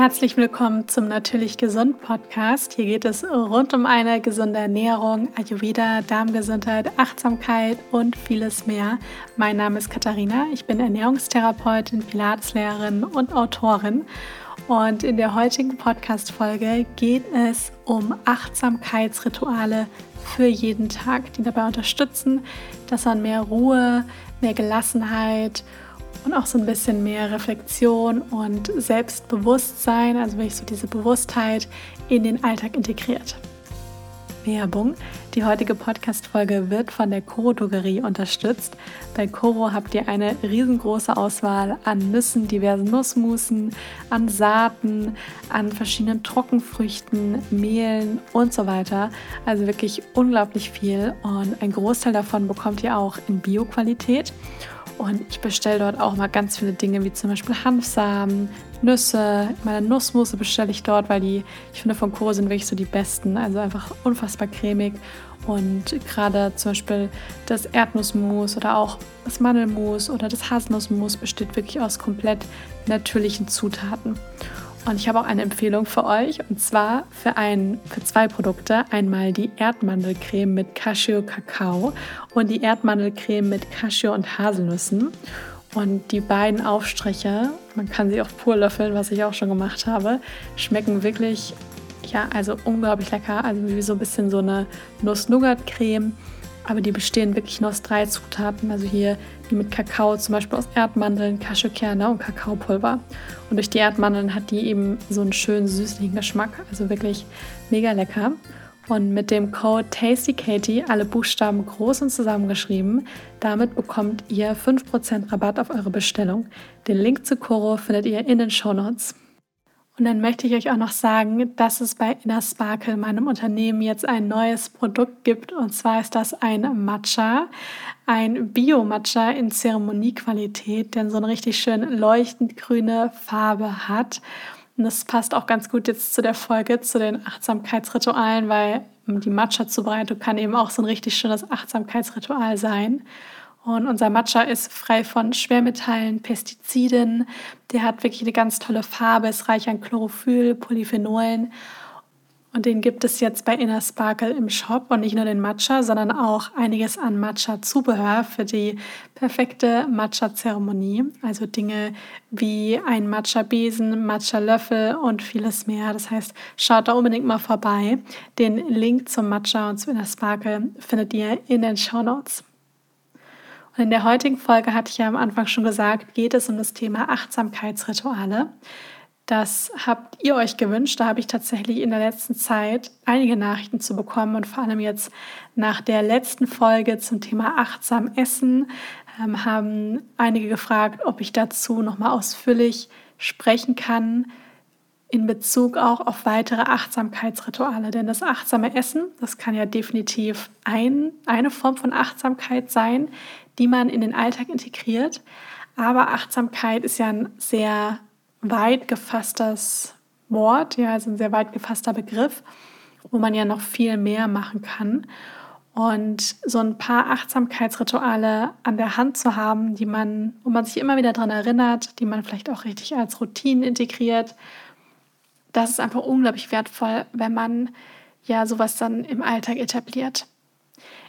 Herzlich willkommen zum Natürlich Gesund Podcast. Hier geht es rund um eine gesunde Ernährung, Ayurveda, Darmgesundheit, Achtsamkeit und vieles mehr. Mein Name ist Katharina. Ich bin Ernährungstherapeutin, Pilateslehrerin und Autorin. Und in der heutigen Podcast-Folge geht es um Achtsamkeitsrituale für jeden Tag, die dabei unterstützen, dass man mehr Ruhe, mehr Gelassenheit und auch so ein bisschen mehr Reflexion und Selbstbewusstsein, also wirklich so diese Bewusstheit in den Alltag integriert. Werbung. Die heutige Podcast-Folge wird von der Coro Drogerie unterstützt. Bei Coro habt ihr eine riesengroße Auswahl an Nüssen, diversen Nussmusen, an Saaten, an verschiedenen Trockenfrüchten, Mehlen und so weiter. Also wirklich unglaublich viel und ein Großteil davon bekommt ihr auch in Bio-Qualität. Und ich bestelle dort auch mal ganz viele Dinge, wie zum Beispiel Hanfsamen, Nüsse. Meine Nussmusse bestelle ich dort, weil die, ich finde, von Koro sind wirklich so die besten. Also einfach unfassbar cremig. Und gerade zum Beispiel das Erdnussmus oder auch das Mandelmus oder das Haselnussmus besteht wirklich aus komplett natürlichen Zutaten. Und ich habe auch eine Empfehlung für euch und zwar für, ein, für zwei Produkte. Einmal die Erdmandelcreme mit Cashew-Kakao und die Erdmandelcreme mit Cashew und Haselnüssen. Und die beiden Aufstriche, man kann sie auch pur löffeln, was ich auch schon gemacht habe, schmecken wirklich, ja, also unglaublich lecker. Also wie so ein bisschen so eine Nuss-Nougat-Creme aber die bestehen wirklich nur aus drei Zutaten. Also hier die mit Kakao, zum Beispiel aus Erdmandeln, Cashewkerne und Kakaopulver. Und durch die Erdmandeln hat die eben so einen schönen süßlichen Geschmack. Also wirklich mega lecker. Und mit dem Code TastyKatie, alle Buchstaben groß und zusammengeschrieben, damit bekommt ihr 5% Rabatt auf eure Bestellung. Den Link zu Coro findet ihr in den Show Notes. Und dann möchte ich euch auch noch sagen, dass es bei Inner Sparkle, meinem Unternehmen, jetzt ein neues Produkt gibt. Und zwar ist das ein Matcha, ein Bio-Matcha in Zeremoniequalität, der so eine richtig schön leuchtend grüne Farbe hat. Und das passt auch ganz gut jetzt zu der Folge, zu den Achtsamkeitsritualen, weil die Matcha-Zubereitung kann eben auch so ein richtig schönes Achtsamkeitsritual sein. Und unser Matcha ist frei von Schwermetallen, Pestiziden. Der hat wirklich eine ganz tolle Farbe, ist reich an Chlorophyll, Polyphenolen. Und den gibt es jetzt bei Inner Sparkle im Shop und nicht nur den Matcha, sondern auch einiges an Matcha-Zubehör für die perfekte Matcha-Zeremonie. Also Dinge wie ein Matcha-Besen, Matcha-Löffel und vieles mehr. Das heißt, schaut da unbedingt mal vorbei. Den Link zum Matcha und zu Inner Sparkle findet ihr in den Show Notes. Und in der heutigen Folge hatte ich ja am Anfang schon gesagt, geht es um das Thema Achtsamkeitsrituale. Das habt ihr euch gewünscht. Da habe ich tatsächlich in der letzten Zeit einige Nachrichten zu bekommen und vor allem jetzt nach der letzten Folge zum Thema achtsam Essen ähm, haben einige gefragt, ob ich dazu nochmal ausführlich sprechen kann in Bezug auch auf weitere Achtsamkeitsrituale. Denn das achtsame Essen, das kann ja definitiv ein, eine Form von Achtsamkeit sein, die man in den Alltag integriert. Aber Achtsamkeit ist ja ein sehr weit gefasstes Wort, ja, also ein sehr weit gefasster Begriff, wo man ja noch viel mehr machen kann. Und so ein paar Achtsamkeitsrituale an der Hand zu haben, die man, wo man sich immer wieder daran erinnert, die man vielleicht auch richtig als Routinen integriert, das ist einfach unglaublich wertvoll, wenn man ja sowas dann im Alltag etabliert.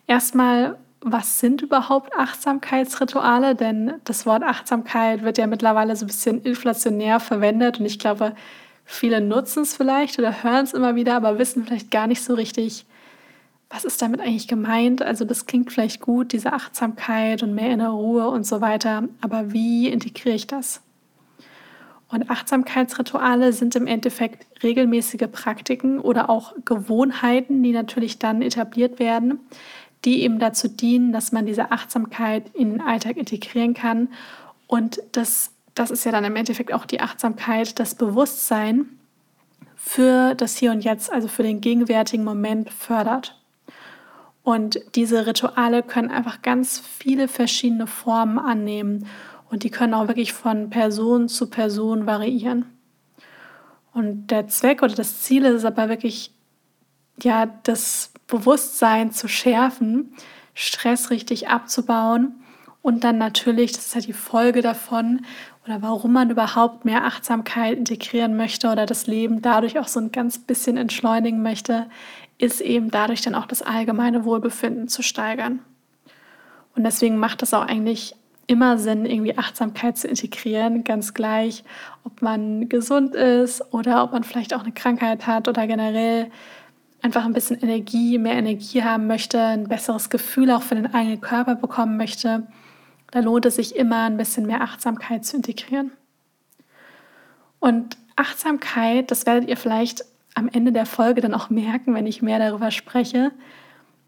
Erstmal was sind überhaupt Achtsamkeitsrituale? Denn das Wort Achtsamkeit wird ja mittlerweile so ein bisschen inflationär verwendet und ich glaube, viele nutzen es vielleicht oder hören es immer wieder, aber wissen vielleicht gar nicht so richtig, was ist damit eigentlich gemeint. Also das klingt vielleicht gut, diese Achtsamkeit und mehr innere Ruhe und so weiter, aber wie integriere ich das? Und Achtsamkeitsrituale sind im Endeffekt regelmäßige Praktiken oder auch Gewohnheiten, die natürlich dann etabliert werden, die eben dazu dienen, dass man diese Achtsamkeit in den Alltag integrieren kann. Und das, das ist ja dann im Endeffekt auch die Achtsamkeit, das Bewusstsein für das Hier und Jetzt, also für den gegenwärtigen Moment fördert. Und diese Rituale können einfach ganz viele verschiedene Formen annehmen und die können auch wirklich von Person zu Person variieren. Und der Zweck oder das Ziel ist aber wirklich, ja, das Bewusstsein zu schärfen, Stress richtig abzubauen Und dann natürlich, das ist ja die Folge davon oder warum man überhaupt mehr Achtsamkeit integrieren möchte oder das Leben dadurch auch so ein ganz bisschen entschleunigen möchte, ist eben dadurch dann auch das allgemeine Wohlbefinden zu steigern. Und deswegen macht es auch eigentlich immer Sinn, irgendwie Achtsamkeit zu integrieren, ganz gleich, ob man gesund ist oder ob man vielleicht auch eine Krankheit hat oder generell einfach ein bisschen Energie, mehr Energie haben möchte, ein besseres Gefühl auch für den eigenen Körper bekommen möchte. Da lohnt es sich immer ein bisschen mehr Achtsamkeit zu integrieren. Und Achtsamkeit, das werdet ihr vielleicht am Ende der Folge dann auch merken, wenn ich mehr darüber spreche,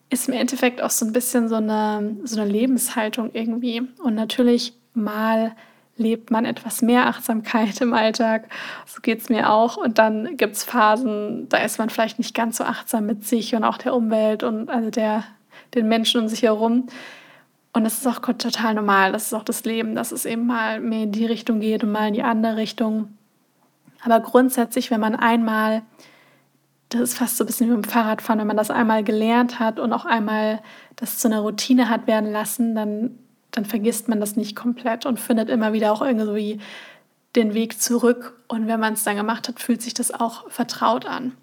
ist im Endeffekt auch so ein bisschen so eine, so eine Lebenshaltung irgendwie. Und natürlich mal lebt man etwas mehr Achtsamkeit im Alltag. So geht es mir auch. Und dann gibt es Phasen, da ist man vielleicht nicht ganz so achtsam mit sich und auch der Umwelt und also der, den Menschen um sich herum. Und das ist auch total normal. Das ist auch das Leben, dass es eben mal mehr in die Richtung geht und mal in die andere Richtung. Aber grundsätzlich, wenn man einmal das ist fast so ein bisschen wie beim Fahrradfahren, wenn man das einmal gelernt hat und auch einmal das zu einer Routine hat werden lassen, dann, dann vergisst man das nicht komplett und findet immer wieder auch irgendwie den Weg zurück. Und wenn man es dann gemacht hat, fühlt sich das auch vertraut an.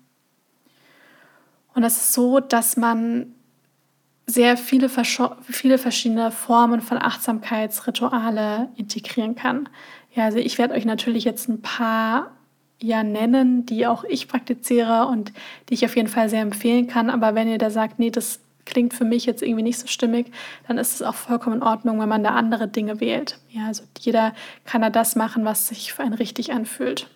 Und es ist so, dass man sehr viele, viele verschiedene Formen von Achtsamkeitsrituale integrieren kann. Ja, also ich werde euch natürlich jetzt ein paar ja nennen, die auch ich praktiziere und die ich auf jeden Fall sehr empfehlen kann. Aber wenn ihr da sagt, nee, das klingt für mich jetzt irgendwie nicht so stimmig, dann ist es auch vollkommen in Ordnung, wenn man da andere Dinge wählt. Ja, also jeder kann da das machen, was sich für einen richtig anfühlt.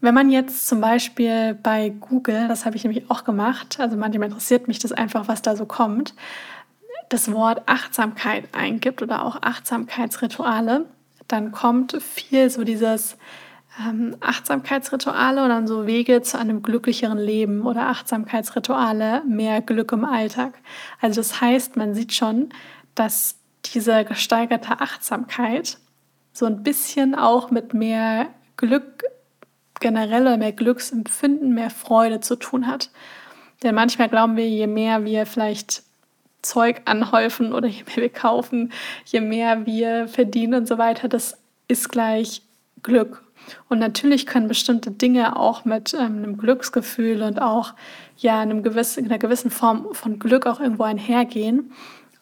Wenn man jetzt zum Beispiel bei Google, das habe ich nämlich auch gemacht, also manchmal interessiert mich das einfach, was da so kommt, das Wort Achtsamkeit eingibt oder auch Achtsamkeitsrituale, dann kommt viel so dieses ähm, Achtsamkeitsrituale und dann so Wege zu einem glücklicheren Leben oder Achtsamkeitsrituale, mehr Glück im Alltag. Also das heißt, man sieht schon, dass diese gesteigerte Achtsamkeit so ein bisschen auch mit mehr Glück generell oder mehr Glücksempfinden, mehr Freude zu tun hat. Denn manchmal glauben wir, je mehr wir vielleicht Zeug anhäufen oder je mehr wir kaufen, je mehr wir verdienen und so weiter, das ist gleich Glück. Und natürlich können bestimmte Dinge auch mit ähm, einem Glücksgefühl und auch ja einem gewissen, einer gewissen Form von Glück auch irgendwo einhergehen.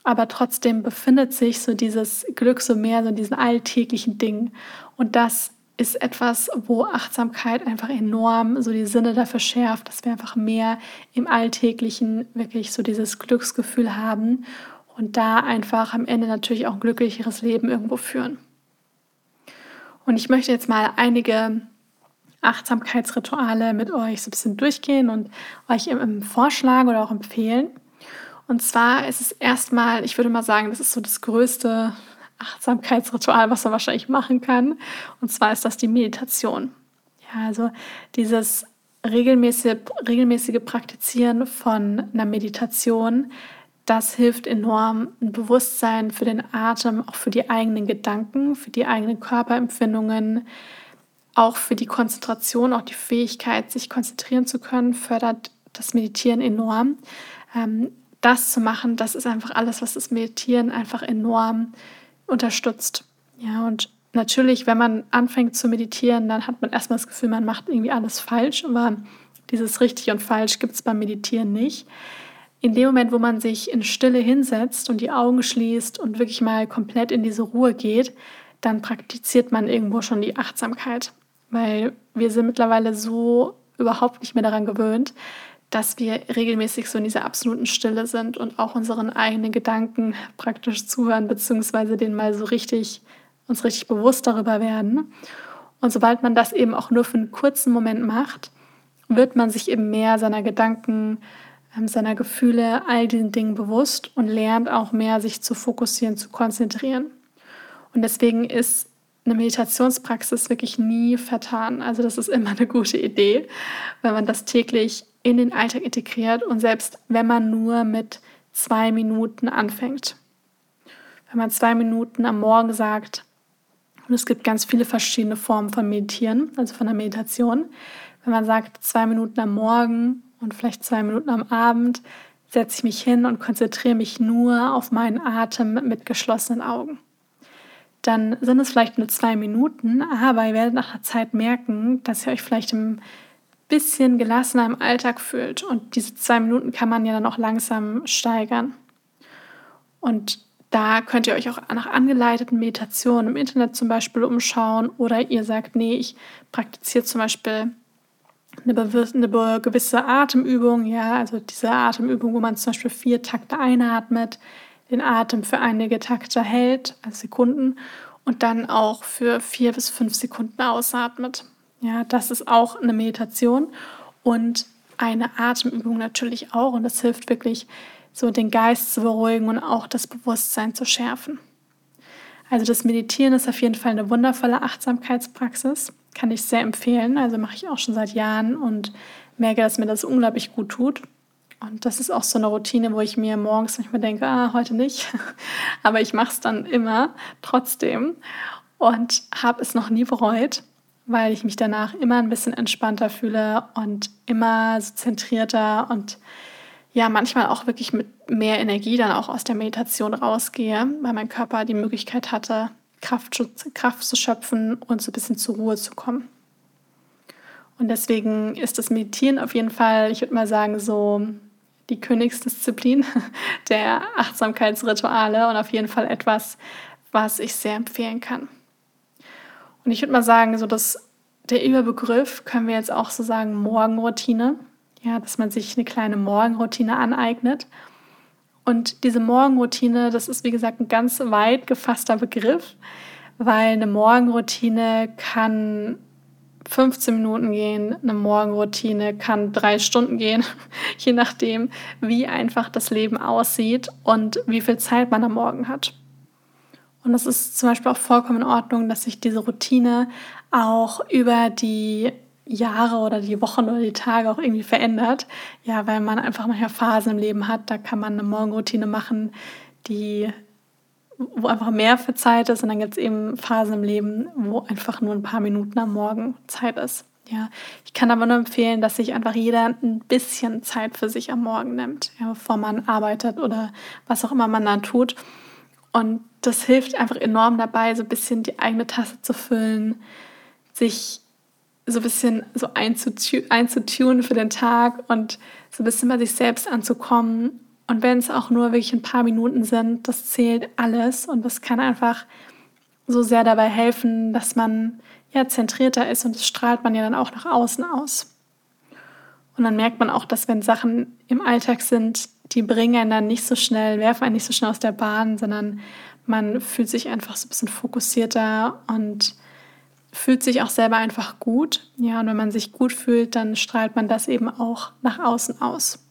Aber trotzdem befindet sich so dieses Glück so mehr so in diesen alltäglichen Dingen. Und das ist etwas, wo Achtsamkeit einfach enorm so die Sinne dafür schärft, dass wir einfach mehr im Alltäglichen wirklich so dieses Glücksgefühl haben und da einfach am Ende natürlich auch ein glücklicheres Leben irgendwo führen. Und ich möchte jetzt mal einige Achtsamkeitsrituale mit euch so ein bisschen durchgehen und euch im vorschlagen oder auch empfehlen. Und zwar ist es erstmal, ich würde mal sagen, das ist so das größte Achtsamkeitsritual, was man wahrscheinlich machen kann. Und zwar ist das die Meditation. Ja, also dieses regelmäßige, regelmäßige Praktizieren von einer Meditation das hilft enorm, ein Bewusstsein für den Atem, auch für die eigenen Gedanken, für die eigenen Körperempfindungen, auch für die Konzentration, auch die Fähigkeit, sich konzentrieren zu können, fördert das Meditieren enorm. Ähm, das zu machen, das ist einfach alles, was das Meditieren einfach enorm unterstützt. Ja, und natürlich, wenn man anfängt zu meditieren, dann hat man erstmal das Gefühl, man macht irgendwie alles falsch, aber dieses richtig und falsch gibt es beim Meditieren nicht in dem Moment, wo man sich in Stille hinsetzt und die Augen schließt und wirklich mal komplett in diese Ruhe geht, dann praktiziert man irgendwo schon die Achtsamkeit. Weil wir sind mittlerweile so überhaupt nicht mehr daran gewöhnt, dass wir regelmäßig so in dieser absoluten Stille sind und auch unseren eigenen Gedanken praktisch zuhören, beziehungsweise denen mal so richtig, uns richtig bewusst darüber werden. Und sobald man das eben auch nur für einen kurzen Moment macht, wird man sich eben mehr seiner Gedanken seiner Gefühle, all diesen Dingen bewusst und lernt auch mehr, sich zu fokussieren, zu konzentrieren. Und deswegen ist eine Meditationspraxis wirklich nie vertan. Also das ist immer eine gute Idee, wenn man das täglich in den Alltag integriert und selbst wenn man nur mit zwei Minuten anfängt. Wenn man zwei Minuten am Morgen sagt, und es gibt ganz viele verschiedene Formen von Meditieren, also von der Meditation, wenn man sagt, zwei Minuten am Morgen und vielleicht zwei Minuten am Abend setze ich mich hin und konzentriere mich nur auf meinen Atem mit geschlossenen Augen. Dann sind es vielleicht nur zwei Minuten, aber ihr werdet nach der Zeit merken, dass ihr euch vielleicht ein bisschen gelassener im Alltag fühlt. Und diese zwei Minuten kann man ja dann auch langsam steigern. Und da könnt ihr euch auch nach angeleiteten Meditationen im Internet zum Beispiel umschauen oder ihr sagt, nee, ich praktiziere zum Beispiel eine, gewisse Atemübung, ja, also diese Atemübung, wo man zum Beispiel vier Takte einatmet, den Atem für einige Takte hält, also Sekunden, und dann auch für vier bis fünf Sekunden ausatmet. Ja, das ist auch eine Meditation und eine Atemübung natürlich auch. Und das hilft wirklich, so den Geist zu beruhigen und auch das Bewusstsein zu schärfen. Also das Meditieren ist auf jeden Fall eine wundervolle Achtsamkeitspraxis kann ich sehr empfehlen. Also mache ich auch schon seit Jahren und merke, dass mir das unglaublich gut tut. Und das ist auch so eine Routine, wo ich mir morgens manchmal denke, ah, heute nicht. Aber ich mache es dann immer trotzdem und habe es noch nie bereut, weil ich mich danach immer ein bisschen entspannter fühle und immer so zentrierter und ja, manchmal auch wirklich mit mehr Energie dann auch aus der Meditation rausgehe, weil mein Körper die Möglichkeit hatte, Kraft, Kraft zu schöpfen und so ein bisschen zur Ruhe zu kommen. Und deswegen ist das Meditieren auf jeden Fall, ich würde mal sagen, so die Königsdisziplin der Achtsamkeitsrituale und auf jeden Fall etwas, was ich sehr empfehlen kann. Und ich würde mal sagen, so dass der Überbegriff können wir jetzt auch so sagen Morgenroutine, ja, dass man sich eine kleine Morgenroutine aneignet. Und diese Morgenroutine, das ist wie gesagt ein ganz weit gefasster Begriff, weil eine Morgenroutine kann 15 Minuten gehen, eine Morgenroutine kann drei Stunden gehen, je nachdem, wie einfach das Leben aussieht und wie viel Zeit man am Morgen hat. Und es ist zum Beispiel auch vollkommen in Ordnung, dass sich diese Routine auch über die Jahre oder die Wochen oder die Tage auch irgendwie verändert. Ja, weil man einfach manchmal Phasen im Leben hat, da kann man eine Morgenroutine machen, die wo einfach mehr für Zeit ist und dann gibt es eben Phasen im Leben, wo einfach nur ein paar Minuten am Morgen Zeit ist. Ja, ich kann aber nur empfehlen, dass sich einfach jeder ein bisschen Zeit für sich am Morgen nimmt, ja, bevor man arbeitet oder was auch immer man dann tut. Und das hilft einfach enorm dabei, so ein bisschen die eigene Tasse zu füllen, sich so ein bisschen so einzutunen für den Tag und so ein bisschen bei sich selbst anzukommen. Und wenn es auch nur wirklich ein paar Minuten sind, das zählt alles und das kann einfach so sehr dabei helfen, dass man ja zentrierter ist und das strahlt man ja dann auch nach außen aus. Und dann merkt man auch, dass wenn Sachen im Alltag sind, die bringen einen dann nicht so schnell, werfen einen nicht so schnell aus der Bahn, sondern man fühlt sich einfach so ein bisschen fokussierter und fühlt sich auch selber einfach gut. Ja, und wenn man sich gut fühlt, dann strahlt man das eben auch nach außen aus.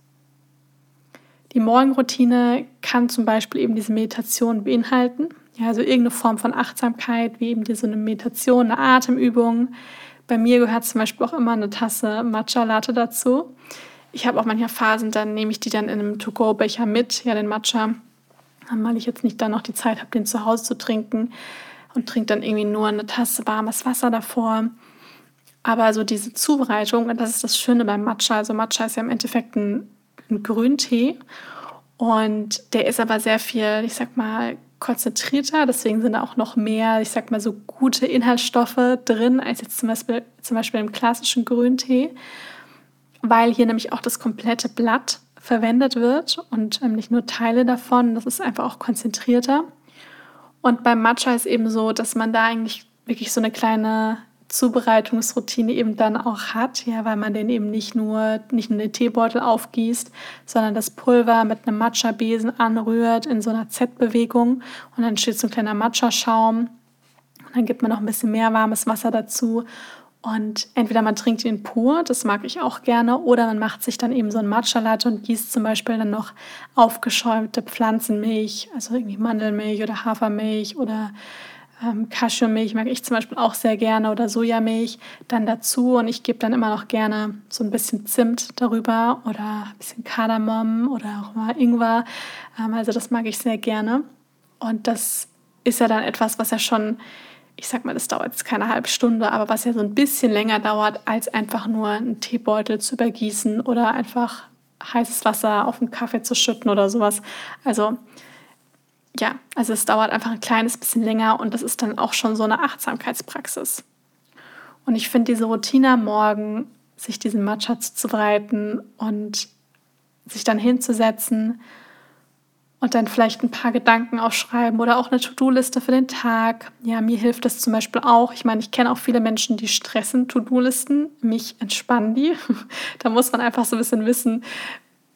Die Morgenroutine kann zum Beispiel eben diese Meditation beinhalten. Ja, also irgendeine Form von Achtsamkeit, wie eben diese eine Meditation, eine Atemübung. Bei mir gehört zum Beispiel auch immer eine Tasse Matcha-Latte dazu. Ich habe auch manchmal Phasen, dann nehme ich die dann in einem To-Go-Becher mit, ja, den Matcha, weil ich jetzt nicht dann noch die Zeit habe, den zu Hause zu trinken und trinkt dann irgendwie nur eine Tasse warmes Wasser davor. Aber so diese Zubereitung, und das ist das Schöne beim Matcha. Also Matcha ist ja im Endeffekt ein, ein Grüntee und der ist aber sehr viel, ich sag mal, konzentrierter. Deswegen sind da auch noch mehr, ich sag mal, so gute Inhaltsstoffe drin als jetzt zum Beispiel, zum Beispiel im klassischen Grüntee, weil hier nämlich auch das komplette Blatt verwendet wird und ähm, nicht nur Teile davon. Das ist einfach auch konzentrierter. Und beim Matcha ist eben so, dass man da eigentlich wirklich so eine kleine Zubereitungsroutine eben dann auch hat, ja, weil man den eben nicht nur nicht nur den Teebeutel aufgießt, sondern das Pulver mit einem Matcha-Besen anrührt in so einer Z-Bewegung. Und dann steht so ein kleiner Matcha-Schaum. Und dann gibt man noch ein bisschen mehr warmes Wasser dazu und entweder man trinkt ihn pur, das mag ich auch gerne, oder man macht sich dann eben so ein Matcha-Latte und gießt zum Beispiel dann noch aufgeschäumte Pflanzenmilch, also irgendwie Mandelmilch oder Hafermilch oder ähm, Cashewmilch mag ich zum Beispiel auch sehr gerne oder Sojamilch dann dazu und ich gebe dann immer noch gerne so ein bisschen Zimt darüber oder ein bisschen Kardamom oder auch mal Ingwer. Ähm, also das mag ich sehr gerne und das ist ja dann etwas, was ja schon ich sag mal, das dauert jetzt keine halbe Stunde, aber was ja so ein bisschen länger dauert, als einfach nur einen Teebeutel zu übergießen oder einfach heißes Wasser auf den Kaffee zu schütten oder sowas. Also ja, also es dauert einfach ein kleines bisschen länger und das ist dann auch schon so eine Achtsamkeitspraxis. Und ich finde diese Routine am Morgen, sich diesen Matcha zuzubereiten und sich dann hinzusetzen und dann vielleicht ein paar Gedanken aufschreiben oder auch eine To-Do-Liste für den Tag. Ja, mir hilft das zum Beispiel auch. Ich meine, ich kenne auch viele Menschen, die stressen To-Do-Listen. Mich entspannen die. da muss man einfach so ein bisschen wissen,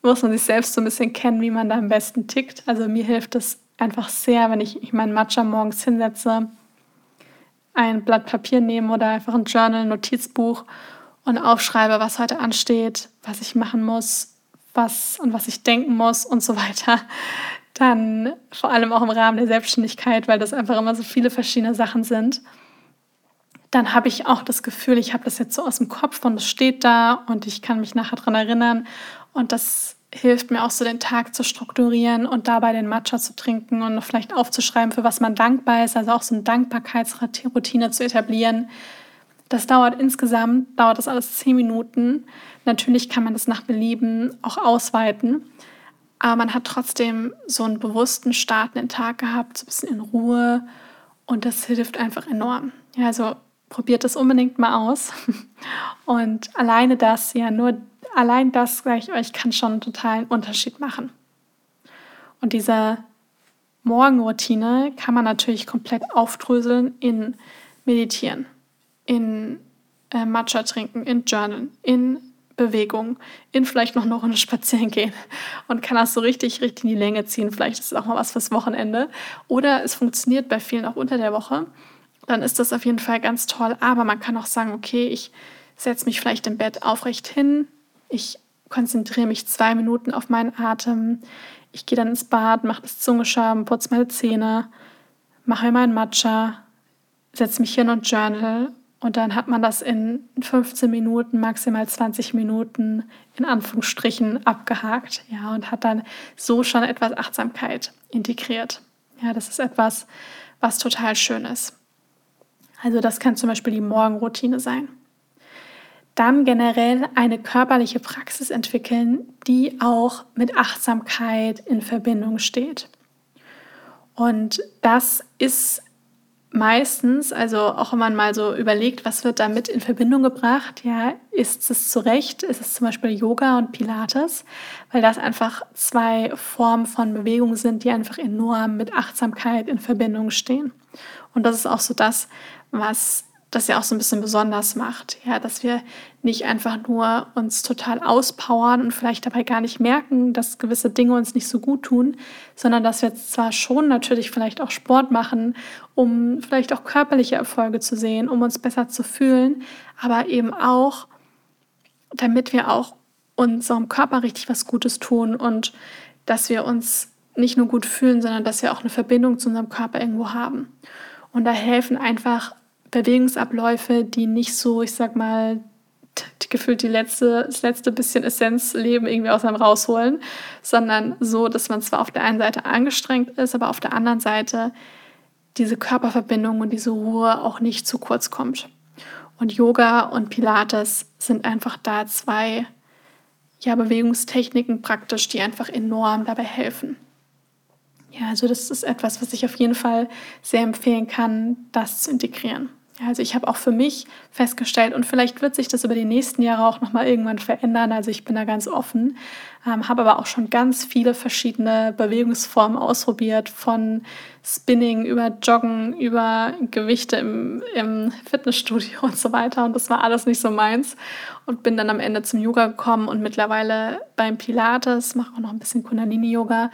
muss man sich selbst so ein bisschen kennen, wie man da am besten tickt. Also mir hilft es einfach sehr, wenn ich, ich meinen Matcha morgens hinsetze, ein Blatt Papier nehme oder einfach ein Journal, ein Notizbuch und aufschreibe, was heute ansteht, was ich machen muss, was und was ich denken muss und so weiter. Dann vor allem auch im Rahmen der Selbstständigkeit, weil das einfach immer so viele verschiedene Sachen sind. Dann habe ich auch das Gefühl, ich habe das jetzt so aus dem Kopf und es steht da und ich kann mich nachher daran erinnern. Und das hilft mir auch so den Tag zu strukturieren und dabei den Matcha zu trinken und vielleicht aufzuschreiben, für was man dankbar ist, also auch so eine Dankbarkeitsroutine zu etablieren. Das dauert insgesamt, dauert das alles zehn Minuten. Natürlich kann man das nach Belieben auch ausweiten, aber man hat trotzdem so einen bewussten Start in den Tag gehabt, so ein bisschen in Ruhe und das hilft einfach enorm. Ja, also probiert das unbedingt mal aus. Und alleine das, ja, nur allein das, sage ich euch, kann schon einen totalen Unterschied machen. Und diese Morgenroutine kann man natürlich komplett aufdröseln in Meditieren, in äh, Matcha trinken, in Journalen, in Bewegung, in vielleicht noch eine Runde spazieren gehen und kann das so richtig, richtig in die Länge ziehen. Vielleicht ist es auch mal was fürs Wochenende. Oder es funktioniert bei vielen auch unter der Woche. Dann ist das auf jeden Fall ganz toll. Aber man kann auch sagen, okay, ich setze mich vielleicht im Bett aufrecht hin, ich konzentriere mich zwei Minuten auf meinen Atem. Ich gehe dann ins Bad, mache das Zungeschaben, putze meine Zähne, mache meinen Matcha, setze mich hin und journal. Und dann hat man das in 15 Minuten, maximal 20 Minuten in Anführungsstrichen abgehakt. Ja, und hat dann so schon etwas Achtsamkeit integriert. Ja, das ist etwas, was total schön ist. Also das kann zum Beispiel die Morgenroutine sein dann generell eine körperliche Praxis entwickeln, die auch mit Achtsamkeit in Verbindung steht. Und das ist meistens, also auch wenn man mal so überlegt, was wird damit in Verbindung gebracht, ja, ist es zu Recht, ist es zum Beispiel Yoga und Pilates, weil das einfach zwei Formen von Bewegung sind, die einfach enorm mit Achtsamkeit in Verbindung stehen. Und das ist auch so das, was das ja auch so ein bisschen besonders macht. Ja, dass wir nicht einfach nur uns total auspowern und vielleicht dabei gar nicht merken, dass gewisse Dinge uns nicht so gut tun, sondern dass wir zwar schon natürlich vielleicht auch Sport machen, um vielleicht auch körperliche Erfolge zu sehen, um uns besser zu fühlen, aber eben auch, damit wir auch unserem Körper richtig was Gutes tun und dass wir uns nicht nur gut fühlen, sondern dass wir auch eine Verbindung zu unserem Körper irgendwo haben. Und da helfen einfach Bewegungsabläufe, die nicht so, ich sag mal, gefühlt die letzte, das letzte bisschen Essenzleben irgendwie aus einem rausholen, sondern so, dass man zwar auf der einen Seite angestrengt ist, aber auf der anderen Seite diese Körperverbindung und diese Ruhe auch nicht zu kurz kommt. Und Yoga und Pilates sind einfach da zwei ja, Bewegungstechniken praktisch, die einfach enorm dabei helfen. Ja, also das ist etwas, was ich auf jeden Fall sehr empfehlen kann, das zu integrieren. Also ich habe auch für mich festgestellt und vielleicht wird sich das über die nächsten Jahre auch noch mal irgendwann verändern. Also ich bin da ganz offen, ähm, habe aber auch schon ganz viele verschiedene Bewegungsformen ausprobiert, von Spinning über Joggen, über Gewichte im, im Fitnessstudio und so weiter. Und das war alles nicht so meins und bin dann am Ende zum Yoga gekommen und mittlerweile beim Pilates mache auch noch ein bisschen Kundalini-Yoga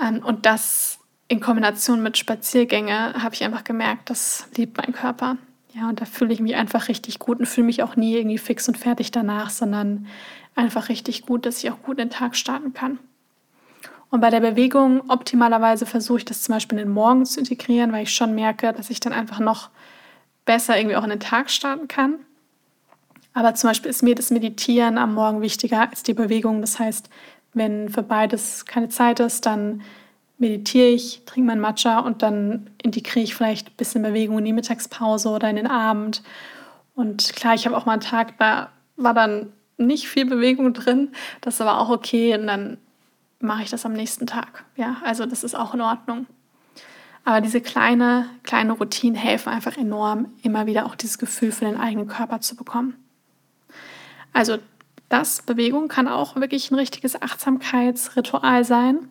ähm, und das in Kombination mit Spaziergänge habe ich einfach gemerkt, das liebt mein Körper. Ja, und da fühle ich mich einfach richtig gut und fühle mich auch nie irgendwie fix und fertig danach, sondern einfach richtig gut, dass ich auch gut in den Tag starten kann. Und bei der Bewegung optimalerweise versuche ich das zum Beispiel in den Morgen zu integrieren, weil ich schon merke, dass ich dann einfach noch besser irgendwie auch in den Tag starten kann. Aber zum Beispiel ist mir das Meditieren am Morgen wichtiger als die Bewegung. Das heißt, wenn für beides keine Zeit ist, dann meditiere ich, trinke mein Matcha und dann integriere ich vielleicht ein bisschen Bewegung in die Mittagspause oder in den Abend. Und klar, ich habe auch mal einen Tag, da war dann nicht viel Bewegung drin. Das ist aber auch okay und dann mache ich das am nächsten Tag. Ja, also das ist auch in Ordnung. Aber diese kleine, kleine Routinen helfen einfach enorm, immer wieder auch dieses Gefühl für den eigenen Körper zu bekommen. Also das, Bewegung kann auch wirklich ein richtiges Achtsamkeitsritual sein.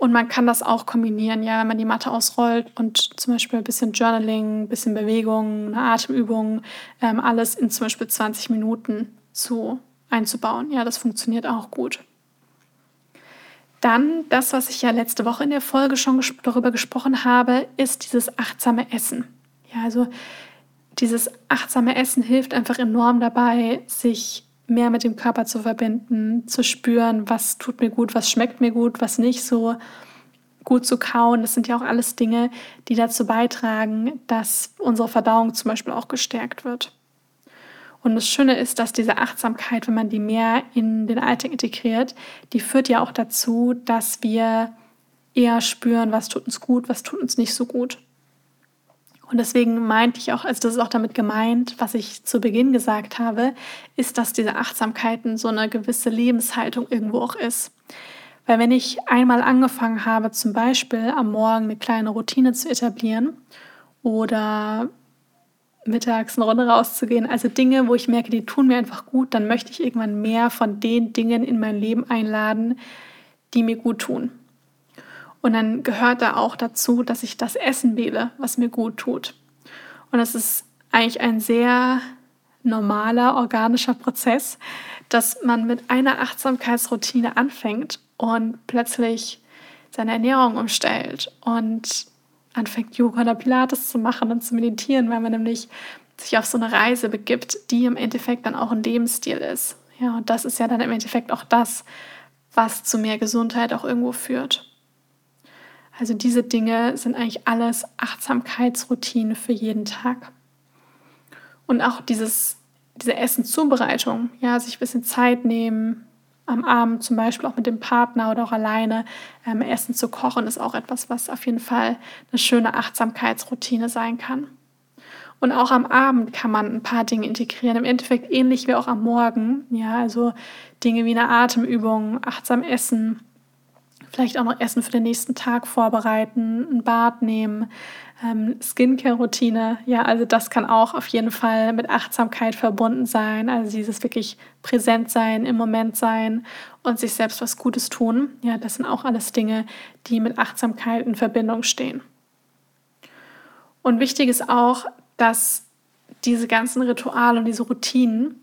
Und man kann das auch kombinieren, ja, wenn man die Matte ausrollt und zum Beispiel ein bisschen Journaling, ein bisschen Bewegung, eine Atemübung, ähm, alles in zum Beispiel 20 Minuten zu einzubauen. Ja, das funktioniert auch gut. Dann das, was ich ja letzte Woche in der Folge schon ges darüber gesprochen habe, ist dieses achtsame Essen. Ja, also dieses achtsame Essen hilft einfach enorm dabei, sich mehr mit dem Körper zu verbinden, zu spüren, was tut mir gut, was schmeckt mir gut, was nicht so gut zu kauen. Das sind ja auch alles Dinge, die dazu beitragen, dass unsere Verdauung zum Beispiel auch gestärkt wird. Und das Schöne ist, dass diese Achtsamkeit, wenn man die mehr in den Alltag integriert, die führt ja auch dazu, dass wir eher spüren, was tut uns gut, was tut uns nicht so gut. Und deswegen meinte ich auch, also das ist auch damit gemeint, was ich zu Beginn gesagt habe, ist, dass diese Achtsamkeiten so eine gewisse Lebenshaltung irgendwo auch ist. Weil wenn ich einmal angefangen habe, zum Beispiel am Morgen eine kleine Routine zu etablieren oder mittags eine Runde rauszugehen. Also Dinge, wo ich merke, die tun mir einfach gut, dann möchte ich irgendwann mehr von den Dingen in mein Leben einladen, die mir gut tun. Und dann gehört da auch dazu, dass ich das Essen wähle, was mir gut tut. Und das ist eigentlich ein sehr normaler, organischer Prozess, dass man mit einer Achtsamkeitsroutine anfängt und plötzlich seine Ernährung umstellt und anfängt, Yoga oder Pilates zu machen und zu meditieren, weil man nämlich sich auf so eine Reise begibt, die im Endeffekt dann auch ein Lebensstil ist. Ja, und das ist ja dann im Endeffekt auch das, was zu mehr Gesundheit auch irgendwo führt. Also diese Dinge sind eigentlich alles Achtsamkeitsroutine für jeden Tag. Und auch dieses, diese Essenszubereitung, ja, sich ein bisschen Zeit nehmen, am Abend zum Beispiel auch mit dem Partner oder auch alleine ähm, Essen zu kochen, ist auch etwas, was auf jeden Fall eine schöne Achtsamkeitsroutine sein kann. Und auch am Abend kann man ein paar Dinge integrieren. Im Endeffekt ähnlich wie auch am Morgen. Ja, also Dinge wie eine Atemübung, achtsam essen, vielleicht auch noch Essen für den nächsten Tag vorbereiten, ein Bad nehmen, ähm, Skincare-Routine. Ja, also das kann auch auf jeden Fall mit Achtsamkeit verbunden sein. Also dieses wirklich präsent sein, im Moment sein und sich selbst was Gutes tun. Ja, das sind auch alles Dinge, die mit Achtsamkeit in Verbindung stehen. Und wichtig ist auch, dass diese ganzen Rituale und diese Routinen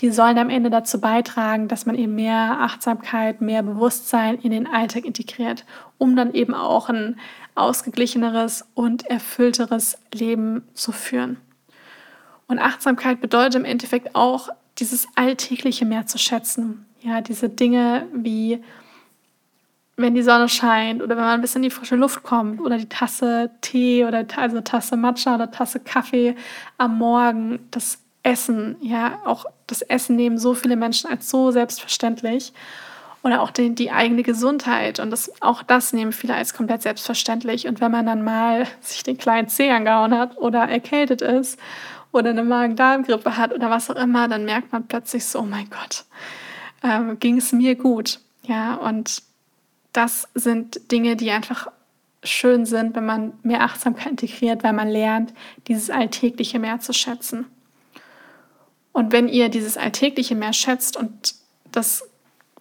die sollen am Ende dazu beitragen, dass man eben mehr Achtsamkeit, mehr Bewusstsein in den Alltag integriert, um dann eben auch ein ausgeglicheneres und erfüllteres Leben zu führen. Und Achtsamkeit bedeutet im Endeffekt auch, dieses Alltägliche mehr zu schätzen. Ja, diese Dinge wie wenn die Sonne scheint oder wenn man ein bisschen in die frische Luft kommt oder die Tasse Tee oder also Tasse Matcha oder Tasse Kaffee am Morgen, das Essen, ja, auch das Essen nehmen so viele Menschen als so selbstverständlich. Oder auch die, die eigene Gesundheit. Und das, auch das nehmen viele als komplett selbstverständlich. Und wenn man dann mal sich den kleinen Zeh angehauen hat oder erkältet ist oder eine Magen-Darm-Grippe hat oder was auch immer, dann merkt man plötzlich so, oh mein Gott, ähm, ging es mir gut. Ja, und das sind Dinge, die einfach schön sind, wenn man mehr Achtsamkeit integriert, weil man lernt, dieses Alltägliche mehr zu schätzen. Und wenn ihr dieses Alltägliche mehr schätzt und das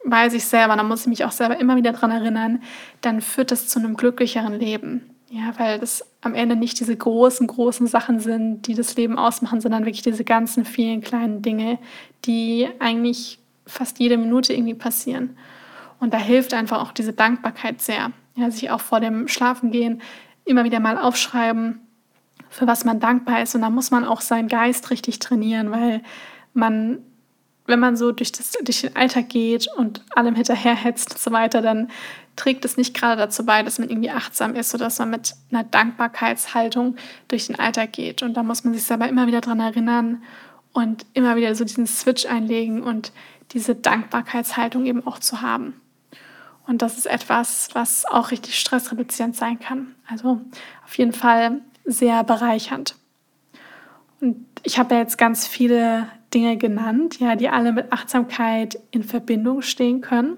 weiß ich selber, dann muss ich mich auch selber immer wieder daran erinnern, dann führt das zu einem glücklicheren Leben. Ja, weil das am Ende nicht diese großen, großen Sachen sind, die das Leben ausmachen, sondern wirklich diese ganzen vielen kleinen Dinge, die eigentlich fast jede Minute irgendwie passieren. Und da hilft einfach auch diese Dankbarkeit sehr. Ja, sich auch vor dem Schlafengehen immer wieder mal aufschreiben, für was man dankbar ist. Und da muss man auch seinen Geist richtig trainieren, weil man, wenn man so durch, das, durch den Alltag geht und allem hinterherhetzt und so weiter, dann trägt es nicht gerade dazu bei, dass man irgendwie achtsam ist oder dass man mit einer Dankbarkeitshaltung durch den Alltag geht. Und da muss man sich selber immer wieder dran erinnern und immer wieder so diesen Switch einlegen und diese Dankbarkeitshaltung eben auch zu haben. Und das ist etwas, was auch richtig stressreduzierend sein kann. Also auf jeden Fall sehr bereichernd. Und ich habe ja jetzt ganz viele Dinge genannt, ja, die alle mit Achtsamkeit in Verbindung stehen können.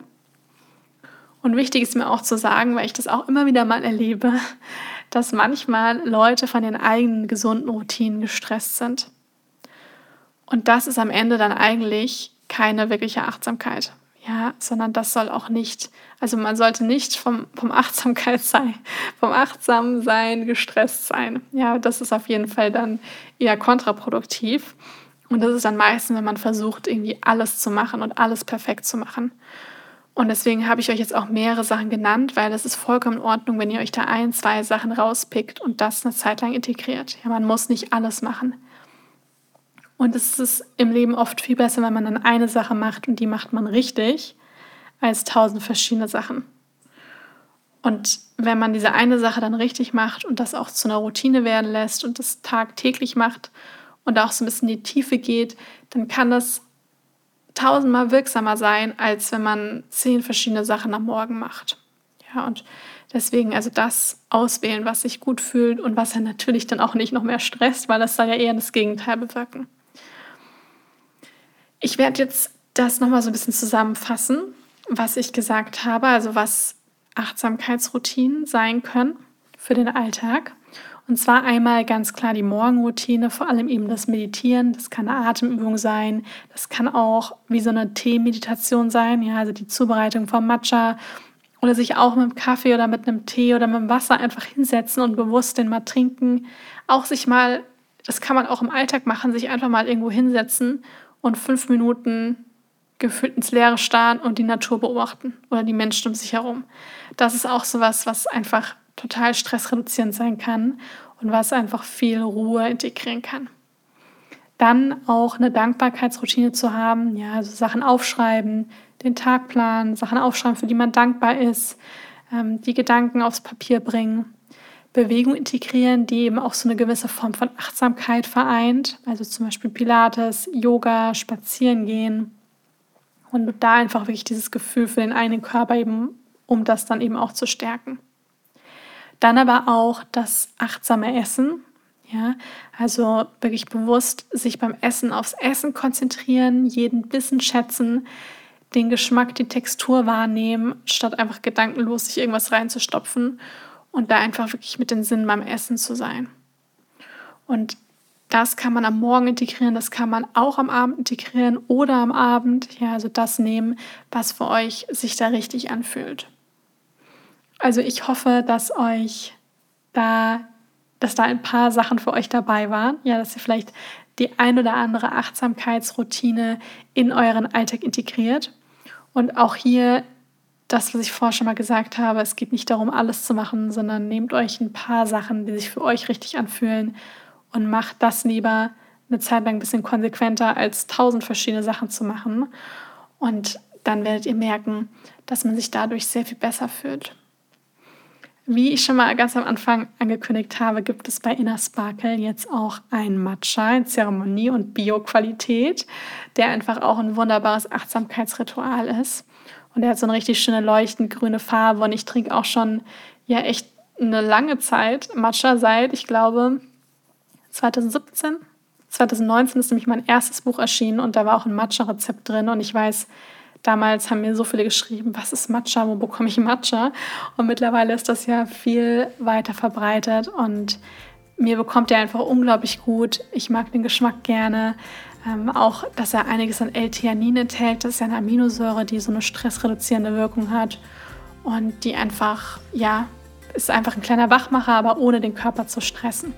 Und wichtig ist mir auch zu sagen, weil ich das auch immer wieder mal erlebe, dass manchmal Leute von den eigenen gesunden Routinen gestresst sind. Und das ist am Ende dann eigentlich keine wirkliche Achtsamkeit. Ja, sondern das soll auch nicht, also man sollte nicht vom, vom Achtsamkeit sein, vom Achtsamsein gestresst sein. Ja, das ist auf jeden Fall dann eher kontraproduktiv. Und das ist dann meistens, wenn man versucht, irgendwie alles zu machen und alles perfekt zu machen. Und deswegen habe ich euch jetzt auch mehrere Sachen genannt, weil es ist vollkommen in Ordnung, wenn ihr euch da ein, zwei Sachen rauspickt und das eine Zeit lang integriert. Ja, man muss nicht alles machen. Und es ist im Leben oft viel besser, wenn man dann eine Sache macht und die macht man richtig, als tausend verschiedene Sachen. Und wenn man diese eine Sache dann richtig macht und das auch zu einer Routine werden lässt und das tagtäglich macht und auch so ein bisschen in die Tiefe geht, dann kann das tausendmal wirksamer sein, als wenn man zehn verschiedene Sachen am Morgen macht. Ja, und deswegen also das auswählen, was sich gut fühlt und was ja natürlich dann auch nicht noch mehr stresst, weil das soll ja eher das Gegenteil bewirken. Ich werde jetzt das nochmal so ein bisschen zusammenfassen, was ich gesagt habe, also was Achtsamkeitsroutinen sein können für den Alltag. Und zwar einmal ganz klar die Morgenroutine, vor allem eben das Meditieren. Das kann eine Atemübung sein, das kann auch wie so eine Teemeditation sein, ja, also die Zubereitung vom Matcha oder sich auch mit einem Kaffee oder mit einem Tee oder mit dem Wasser einfach hinsetzen und bewusst den mal trinken. Auch sich mal, das kann man auch im Alltag machen, sich einfach mal irgendwo hinsetzen und fünf Minuten gefühlt ins Leere starren und die Natur beobachten oder die Menschen um sich herum. Das ist auch sowas, was einfach total stressreduzierend sein kann und was einfach viel Ruhe integrieren kann. Dann auch eine Dankbarkeitsroutine zu haben, ja, also Sachen aufschreiben, den Tagplan, Sachen aufschreiben, für die man dankbar ist, ähm, die Gedanken aufs Papier bringen Bewegung integrieren, die eben auch so eine gewisse Form von Achtsamkeit vereint. Also zum Beispiel Pilates, Yoga, Spazieren gehen. Und da einfach wirklich dieses Gefühl für den eigenen Körper eben, um das dann eben auch zu stärken. Dann aber auch das achtsame Essen. Ja, also wirklich bewusst sich beim Essen aufs Essen konzentrieren, jeden Bissen schätzen, den Geschmack, die Textur wahrnehmen, statt einfach gedankenlos sich irgendwas reinzustopfen und da einfach wirklich mit den Sinnen beim Essen zu sein. Und das kann man am Morgen integrieren, das kann man auch am Abend integrieren oder am Abend. Ja, also das nehmen, was für euch sich da richtig anfühlt. Also ich hoffe, dass euch da, dass da ein paar Sachen für euch dabei waren. Ja, dass ihr vielleicht die ein oder andere Achtsamkeitsroutine in euren Alltag integriert. Und auch hier das, was ich vorher schon mal gesagt habe, es geht nicht darum, alles zu machen, sondern nehmt euch ein paar Sachen, die sich für euch richtig anfühlen und macht das lieber eine Zeit lang ein bisschen konsequenter, als tausend verschiedene Sachen zu machen. Und dann werdet ihr merken, dass man sich dadurch sehr viel besser fühlt. Wie ich schon mal ganz am Anfang angekündigt habe, gibt es bei Inner Sparkle jetzt auch ein Matcha in Zeremonie und Bio-Qualität, der einfach auch ein wunderbares Achtsamkeitsritual ist. Und der hat so eine richtig schöne leuchtend grüne Farbe. Und ich trinke auch schon ja echt eine lange Zeit Matcha seit, ich glaube, 2017. 2019 ist nämlich mein erstes Buch erschienen und da war auch ein Matcha-Rezept drin. Und ich weiß, damals haben mir so viele geschrieben, was ist Matcha, wo bekomme ich Matcha? Und mittlerweile ist das ja viel weiter verbreitet und mir bekommt er einfach unglaublich gut. Ich mag den Geschmack gerne. Ähm, auch, dass er einiges an L-Theanin enthält. Das ist eine Aminosäure, die so eine stressreduzierende Wirkung hat und die einfach, ja, ist einfach ein kleiner Wachmacher, aber ohne den Körper zu stressen.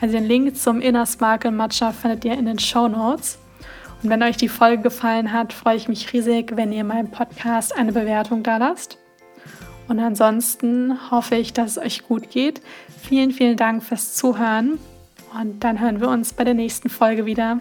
Also den Link zum Inner Sparkle Matcha findet ihr in den Show Notes. Und wenn euch die Folge gefallen hat, freue ich mich riesig, wenn ihr meinem Podcast eine Bewertung da lasst. Und ansonsten hoffe ich, dass es euch gut geht. Vielen, vielen Dank fürs Zuhören. Und dann hören wir uns bei der nächsten Folge wieder.